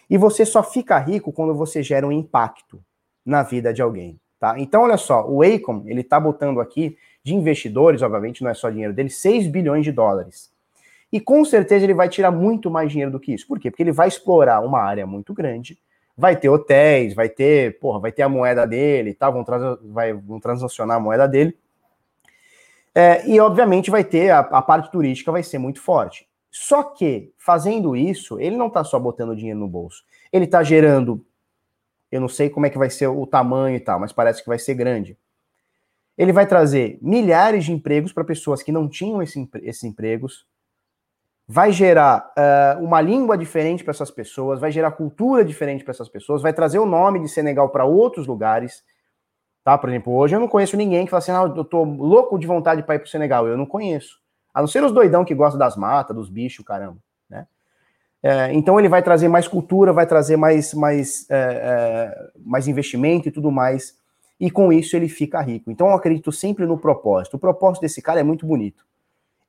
E você só fica rico quando você gera um impacto na vida de alguém. Tá? Então, olha só, o Acom, ele está botando aqui de investidores, obviamente, não é só dinheiro dele, 6 bilhões de dólares. E com certeza ele vai tirar muito mais dinheiro do que isso. Por quê? Porque ele vai explorar uma área muito grande, vai ter hotéis, vai ter, porra, vai ter a moeda dele, tá? vão, trans, vai, vão transacionar a moeda dele. É, e obviamente vai ter a, a parte turística vai ser muito forte. Só que fazendo isso, ele não está só botando dinheiro no bolso, ele está gerando eu não sei como é que vai ser o tamanho e tal, mas parece que vai ser grande. Ele vai trazer milhares de empregos para pessoas que não tinham esse, esses empregos, vai gerar uh, uma língua diferente para essas pessoas, vai gerar cultura diferente para essas pessoas, vai trazer o nome de Senegal para outros lugares. Tá? Por exemplo, hoje eu não conheço ninguém que fala assim, ah, eu tô louco de vontade para ir para o Senegal. Eu não conheço. A não ser os doidão que gostam das matas, dos bichos, caramba. Né? É, então ele vai trazer mais cultura, vai trazer mais, mais, é, é, mais investimento e tudo mais. E com isso ele fica rico. Então eu acredito sempre no propósito. O propósito desse cara é muito bonito.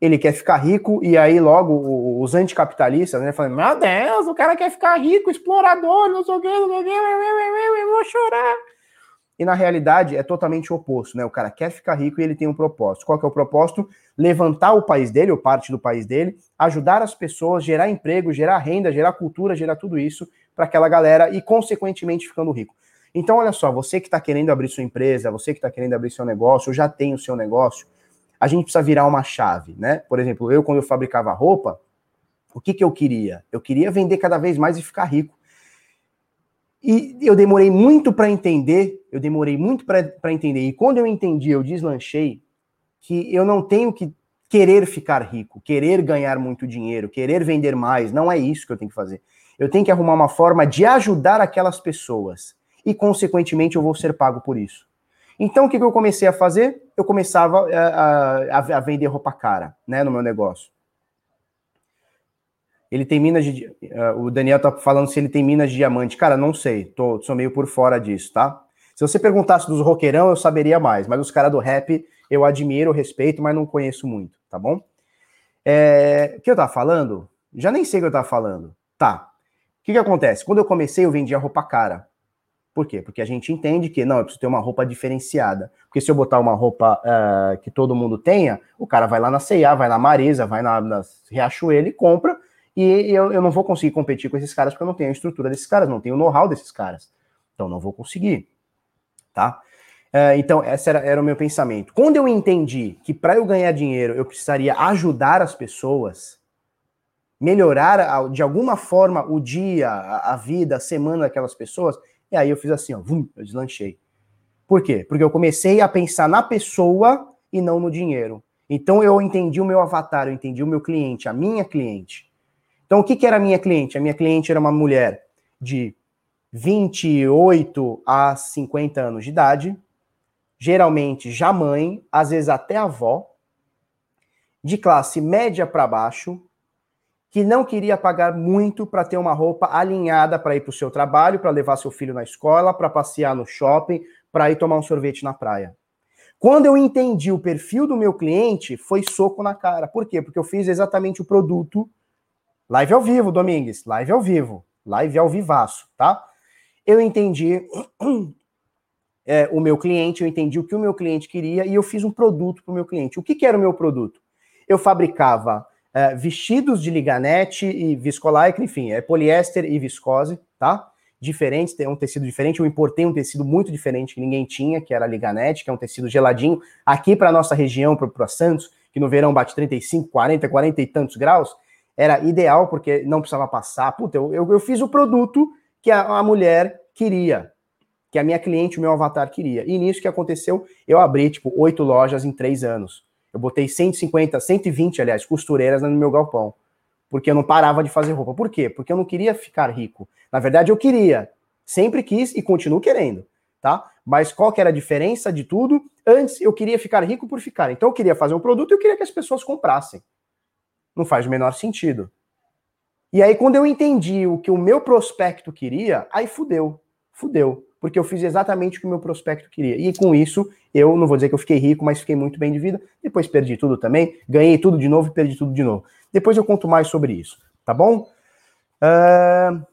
Ele quer ficar rico e aí logo os anticapitalistas, né, falando: Meu Deus, o cara quer ficar rico, explorador, não sei o que, não sei o que, eu vou chorar. E na realidade é totalmente o oposto, né? O cara quer ficar rico e ele tem um propósito. Qual que é o propósito? Levantar o país dele, ou parte do país dele, ajudar as pessoas, gerar emprego, gerar renda, gerar cultura, gerar tudo isso para aquela galera e, consequentemente, ficando rico. Então, olha só, você que está querendo abrir sua empresa, você que está querendo abrir seu negócio, ou já tem o seu negócio, a gente precisa virar uma chave, né? Por exemplo, eu, quando eu fabricava roupa, o que, que eu queria? Eu queria vender cada vez mais e ficar rico. E eu demorei muito para entender, eu demorei muito para entender. E quando eu entendi, eu deslanchei que eu não tenho que querer ficar rico, querer ganhar muito dinheiro, querer vender mais. Não é isso que eu tenho que fazer. Eu tenho que arrumar uma forma de ajudar aquelas pessoas. E, consequentemente, eu vou ser pago por isso. Então, o que, eu comecei a fazer? Eu começava a, a, a vender roupa cara, né, no meu negócio. Ele tem minas de. Uh, o Daniel tá falando se ele tem minas de diamante. Cara, não sei. Tô, sou meio por fora disso, tá? Se você perguntasse dos roqueirão, eu saberia mais. Mas os caras do rap, eu admiro, respeito, mas não conheço muito, tá bom? É, o que eu tava falando? Já nem sei o que eu tava falando. Tá. O que, que acontece? Quando eu comecei, eu vendia roupa cara. Por quê? Porque a gente entende que, não, eu preciso ter uma roupa diferenciada. Porque se eu botar uma roupa uh, que todo mundo tenha, o cara vai lá na C&A, vai na Marisa, vai na, na Riachuelo e compra, e eu, eu não vou conseguir competir com esses caras porque eu não tenho a estrutura desses caras, não tenho o know-how desses caras. Então não vou conseguir, tá? Uh, então, esse era, era o meu pensamento. Quando eu entendi que para eu ganhar dinheiro eu precisaria ajudar as pessoas, melhorar de alguma forma o dia, a vida, a semana daquelas pessoas, e aí eu fiz assim, ó, vum, eu deslanchei. Por quê? Porque eu comecei a pensar na pessoa e não no dinheiro. Então eu entendi o meu avatar, eu entendi o meu cliente, a minha cliente. Então o que, que era a minha cliente? A minha cliente era uma mulher de 28 a 50 anos de idade, geralmente já mãe, às vezes até avó, de classe média para baixo, que não queria pagar muito para ter uma roupa alinhada para ir para o seu trabalho, para levar seu filho na escola, para passear no shopping, para ir tomar um sorvete na praia. Quando eu entendi o perfil do meu cliente, foi soco na cara. Por quê? Porque eu fiz exatamente o produto live ao vivo, Domingues, live ao vivo, live ao vivaço, tá? Eu entendi é, o meu cliente, eu entendi o que o meu cliente queria e eu fiz um produto para o meu cliente. O que, que era o meu produto? Eu fabricava é, vestidos de liganete e viscolaicra, enfim, é poliéster e viscose, tá? Diferentes, tem um tecido diferente. Eu importei um tecido muito diferente que ninguém tinha, que era liganete, que é um tecido geladinho. Aqui para nossa região, para Santos, que no verão bate 35, 40, 40 e tantos graus, era ideal porque não precisava passar. Puta, eu, eu, eu fiz o produto que a, a mulher queria, que a minha cliente, o meu avatar queria. E nisso que aconteceu, eu abri, tipo, oito lojas em três anos. Eu botei 150, 120, aliás, costureiras no meu galpão. Porque eu não parava de fazer roupa. Por quê? Porque eu não queria ficar rico. Na verdade, eu queria. Sempre quis e continuo querendo, tá? Mas qual que era a diferença de tudo? Antes eu queria ficar rico por ficar. Então eu queria fazer um produto e eu queria que as pessoas comprassem. Não faz o menor sentido. E aí, quando eu entendi o que o meu prospecto queria, aí fudeu. Fudeu porque eu fiz exatamente o que o meu prospecto queria. E com isso, eu não vou dizer que eu fiquei rico, mas fiquei muito bem de vida. Depois perdi tudo também, ganhei tudo de novo e perdi tudo de novo. Depois eu conto mais sobre isso, tá bom? Uh...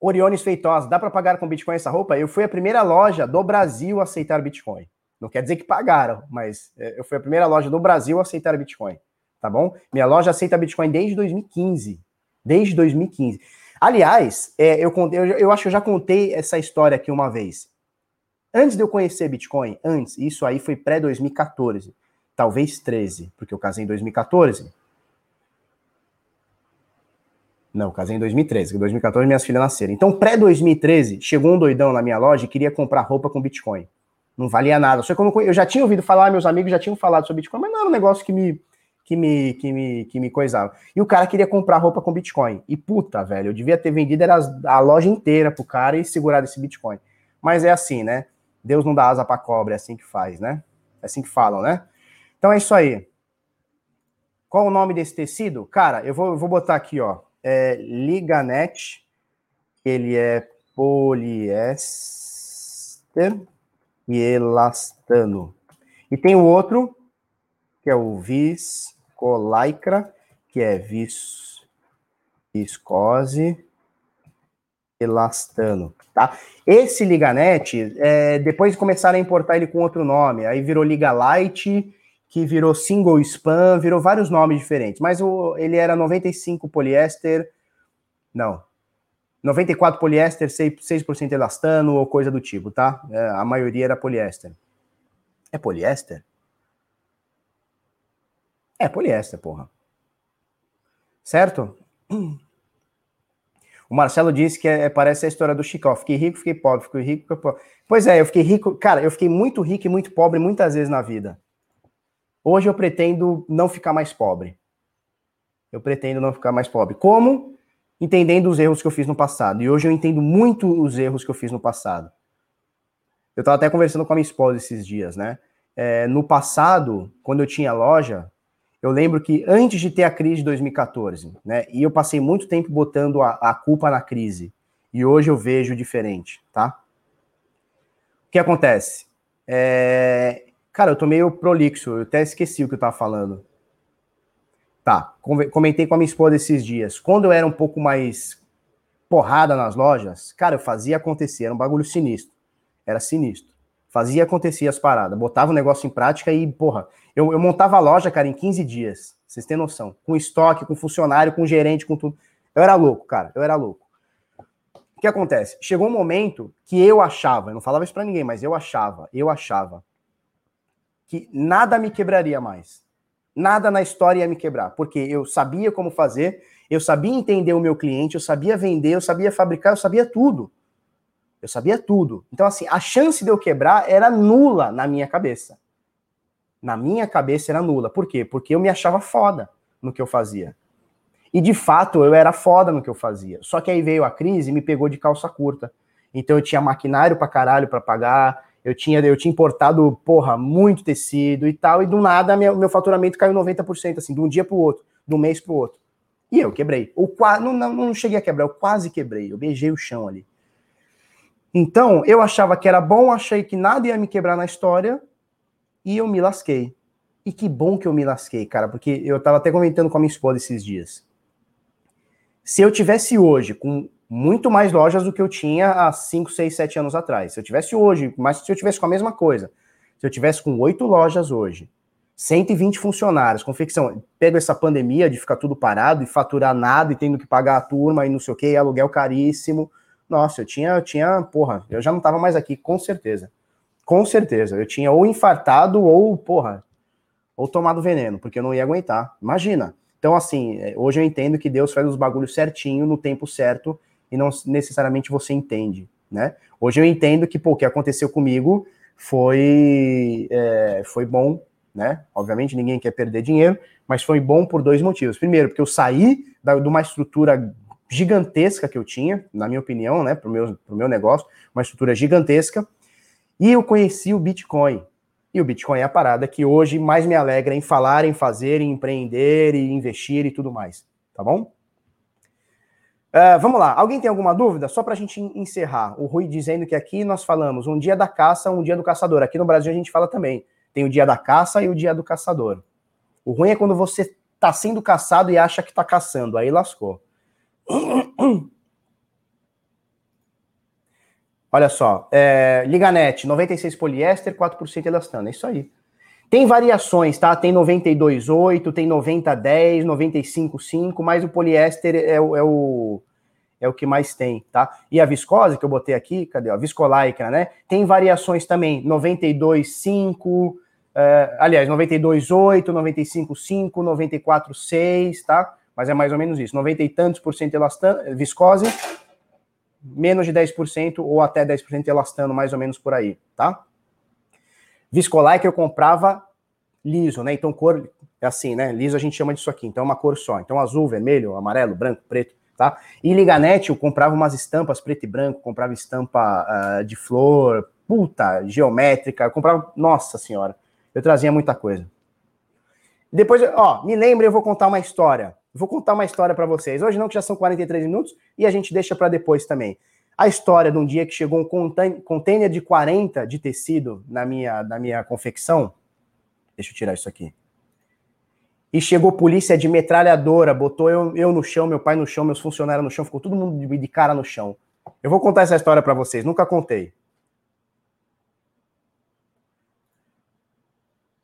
Oriones Feitosa, dá para pagar com Bitcoin essa roupa? Eu fui a primeira loja do Brasil a aceitar Bitcoin. Não quer dizer que pagaram, mas é, eu fui a primeira loja do Brasil a aceitar Bitcoin, tá bom? Minha loja aceita Bitcoin desde 2015. Desde 2015. Aliás, é, eu, eu, eu acho que eu já contei essa história aqui uma vez. Antes de eu conhecer Bitcoin, antes, isso aí foi pré-2014, talvez 13, porque eu casei em 2014. Não, casei em 2013, em 2014 minhas filhas nasceram. Então, pré-2013, chegou um doidão na minha loja e queria comprar roupa com Bitcoin. Não valia nada. Só que eu, eu já tinha ouvido falar, meus amigos já tinham falado sobre Bitcoin, mas não era um negócio que me, que me, que me, que me coisava. E o cara queria comprar roupa com Bitcoin. E puta, velho, eu devia ter vendido a loja inteira pro cara e segurado esse Bitcoin. Mas é assim, né? Deus não dá asa pra cobra, é assim que faz, né? É assim que falam, né? Então é isso aí. Qual o nome desse tecido? Cara, eu vou, eu vou botar aqui, ó. É Liganet. Ele é poliéster e elastano. E tem o outro, que é o vis colaicra, que é vis, viscose elastano, tá? Esse liganete, é, depois começaram a importar ele com outro nome, aí virou Liga Light, que virou Single Span, virou vários nomes diferentes, mas o, ele era 95 poliéster, não, 94 poliéster, 6%, 6 elastano ou coisa do tipo, tá? É, a maioria era poliéster. É poliéster? É poliéster, porra. Certo? O Marcelo disse que é, parece a história do Chicó. Fiquei rico, fiquei pobre, fiquei rico, fiquei pobre. Pois é, eu fiquei rico. Cara, eu fiquei muito rico e muito pobre muitas vezes na vida. Hoje eu pretendo não ficar mais pobre. Eu pretendo não ficar mais pobre. Como? Entendendo os erros que eu fiz no passado. E hoje eu entendo muito os erros que eu fiz no passado. Eu estava até conversando com a minha esposa esses dias, né? É, no passado, quando eu tinha loja, eu lembro que antes de ter a crise de 2014, né? E eu passei muito tempo botando a, a culpa na crise. E hoje eu vejo diferente, tá? O que acontece? É... Cara, eu tô meio prolixo, eu até esqueci o que eu tava falando. Tá, comentei com a minha esposa esses dias. Quando eu era um pouco mais porrada nas lojas, cara, eu fazia acontecer, era um bagulho sinistro. Era sinistro. Fazia acontecer as paradas, botava o negócio em prática e, porra, eu, eu montava a loja, cara, em 15 dias. Vocês têm noção. Com estoque, com funcionário, com gerente, com tudo. Eu era louco, cara, eu era louco. O que acontece? Chegou um momento que eu achava, eu não falava isso para ninguém, mas eu achava, eu achava que nada me quebraria mais. Nada na história ia me quebrar, porque eu sabia como fazer, eu sabia entender o meu cliente, eu sabia vender, eu sabia fabricar, eu sabia tudo. Eu sabia tudo. Então, assim, a chance de eu quebrar era nula na minha cabeça. Na minha cabeça era nula. Por quê? Porque eu me achava foda no que eu fazia. E de fato eu era foda no que eu fazia. Só que aí veio a crise e me pegou de calça curta. Então eu tinha maquinário pra caralho pra pagar, eu tinha, eu tinha importado, porra, muito tecido e tal, e do nada meu, meu faturamento caiu 90%, assim, de um dia pro outro, de um mês pro outro. E eu quebrei. Ou não, não, não cheguei a quebrar, eu quase quebrei, eu beijei o chão ali. Então, eu achava que era bom, achei que nada ia me quebrar na história, e eu me lasquei. E que bom que eu me lasquei, cara, porque eu tava até comentando com a minha esposa esses dias. Se eu tivesse hoje com muito mais lojas do que eu tinha há 5, 6, 7 anos atrás. Se eu tivesse hoje, mas se eu tivesse com a mesma coisa, se eu tivesse com oito lojas hoje, 120 funcionários, confecção, pego essa pandemia de ficar tudo parado e faturar nada e tendo que pagar a turma e não sei o que, aluguel caríssimo. Nossa, eu tinha, eu tinha, porra, eu já não tava mais aqui, com certeza. Com certeza. Eu tinha ou infartado ou, porra, ou tomado veneno, porque eu não ia aguentar. Imagina. Então, assim, é, hoje eu entendo que Deus faz os bagulhos certinho, no tempo certo, e não necessariamente você entende, né? Hoje eu entendo que, pô, o que aconteceu comigo foi, é, foi bom, né? Obviamente ninguém quer perder dinheiro, mas foi bom por dois motivos. Primeiro, porque eu saí da, de uma estrutura gigantesca que eu tinha, na minha opinião, né, para o meu, pro meu negócio, uma estrutura gigantesca, e eu conheci o Bitcoin. E o Bitcoin é a parada que hoje mais me alegra em falar, em fazer, em empreender e investir e tudo mais, tá bom? Uh, vamos lá, alguém tem alguma dúvida? Só para a gente encerrar. O Rui dizendo que aqui nós falamos um dia da caça, um dia do caçador. Aqui no Brasil a gente fala também. Tem o dia da caça e o dia do caçador. O ruim é quando você está sendo caçado e acha que está caçando. Aí lascou. Olha só, é, Liganete, 96 poliéster, 4% elastano. É isso aí. Tem variações, tá? Tem 92,8, tem 90,10, 95,5, mas o poliéster é, o, é, o, é o que mais tem, tá? E a viscose que eu botei aqui, cadê? A viscolaica, né? Tem variações também, 92,5, é, aliás, 92,8, 95,5, 94,6, tá? Mas é mais ou menos isso, 90 e tantos por cento elastano, viscose, menos de 10% ou até 10% elastano, mais ou menos por aí, tá? Viscolai que eu comprava liso, né? Então cor é assim, né? Liso a gente chama disso aqui. Então é uma cor só. Então azul, vermelho, amarelo, branco, preto, tá? E Liganete eu comprava umas estampas preto e branco, comprava estampa uh, de flor, puta, geométrica, eu comprava, nossa senhora, eu trazia muita coisa. Depois, ó, me lembre, eu vou contar uma história. Vou contar uma história para vocês. Hoje não, que já são 43 minutos e a gente deixa para depois também a história de um dia que chegou um container de 40 de tecido na minha, na minha confecção. Deixa eu tirar isso aqui. E chegou polícia de metralhadora, botou eu, eu no chão, meu pai no chão, meus funcionários no chão, ficou todo mundo de, cara no chão. Eu vou contar essa história para vocês, nunca contei.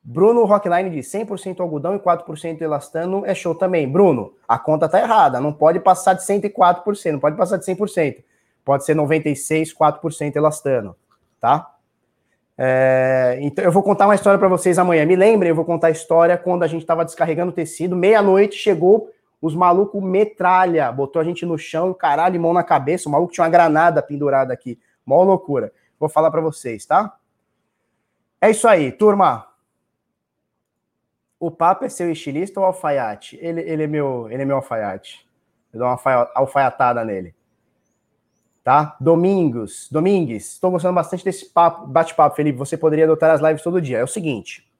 Bruno Rockline diz 100% algodão e 4% elastano é show também. Bruno, a conta tá errada, não pode passar de 104%, não pode passar de 100% pode ser 96, 4% elastano, tá? É, então eu vou contar uma história para vocês amanhã. Me lembrem, eu vou contar a história quando a gente estava descarregando tecido, meia-noite chegou os malucos metralha, botou a gente no chão, caralho, mão na cabeça, o maluco tinha uma granada pendurada aqui, mó loucura. Vou falar para vocês, tá? É isso aí, turma. O Papa é seu estilista ou alfaiate? Ele, ele, é, meu, ele é meu alfaiate. Eu dou uma alfaiatada nele tá? Domingos, Domingues, estou gostando bastante desse papo, bate-papo, Felipe. Você poderia adotar as lives todo dia. É o seguinte: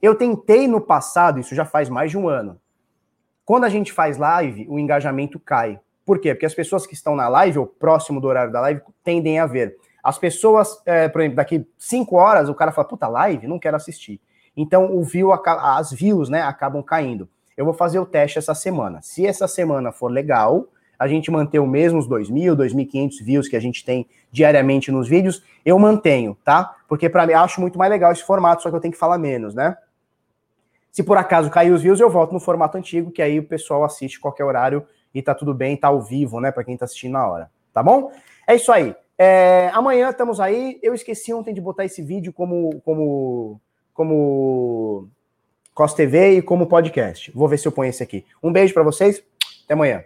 Eu tentei no passado, isso já faz mais de um ano. Quando a gente faz live, o engajamento cai. Por quê? Porque as pessoas que estão na live, ou próximo do horário da live, tendem a ver. As pessoas, é, por exemplo, daqui cinco horas, o cara fala, puta, live? Não quero assistir. Então, o view, as views, né, acabam caindo. Eu vou fazer o teste essa semana. Se essa semana for legal, a gente manter o mesmo os 2.000, 2.500 views que a gente tem diariamente nos vídeos, eu mantenho, tá? Porque para mim, acho muito mais legal esse formato, só que eu tenho que falar menos, né? Se por acaso cair os views, eu volto no formato antigo, que aí o pessoal assiste qualquer horário e tá tudo bem, tá ao vivo, né, para quem tá assistindo na hora, tá bom? É isso aí. É, amanhã estamos aí. Eu esqueci ontem de botar esse vídeo como como como COS TV e como podcast. Vou ver se eu ponho esse aqui. Um beijo para vocês. Até amanhã.